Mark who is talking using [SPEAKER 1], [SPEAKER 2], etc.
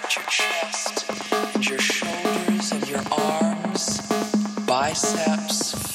[SPEAKER 1] contract your chest and your shoulders and your arms, biceps,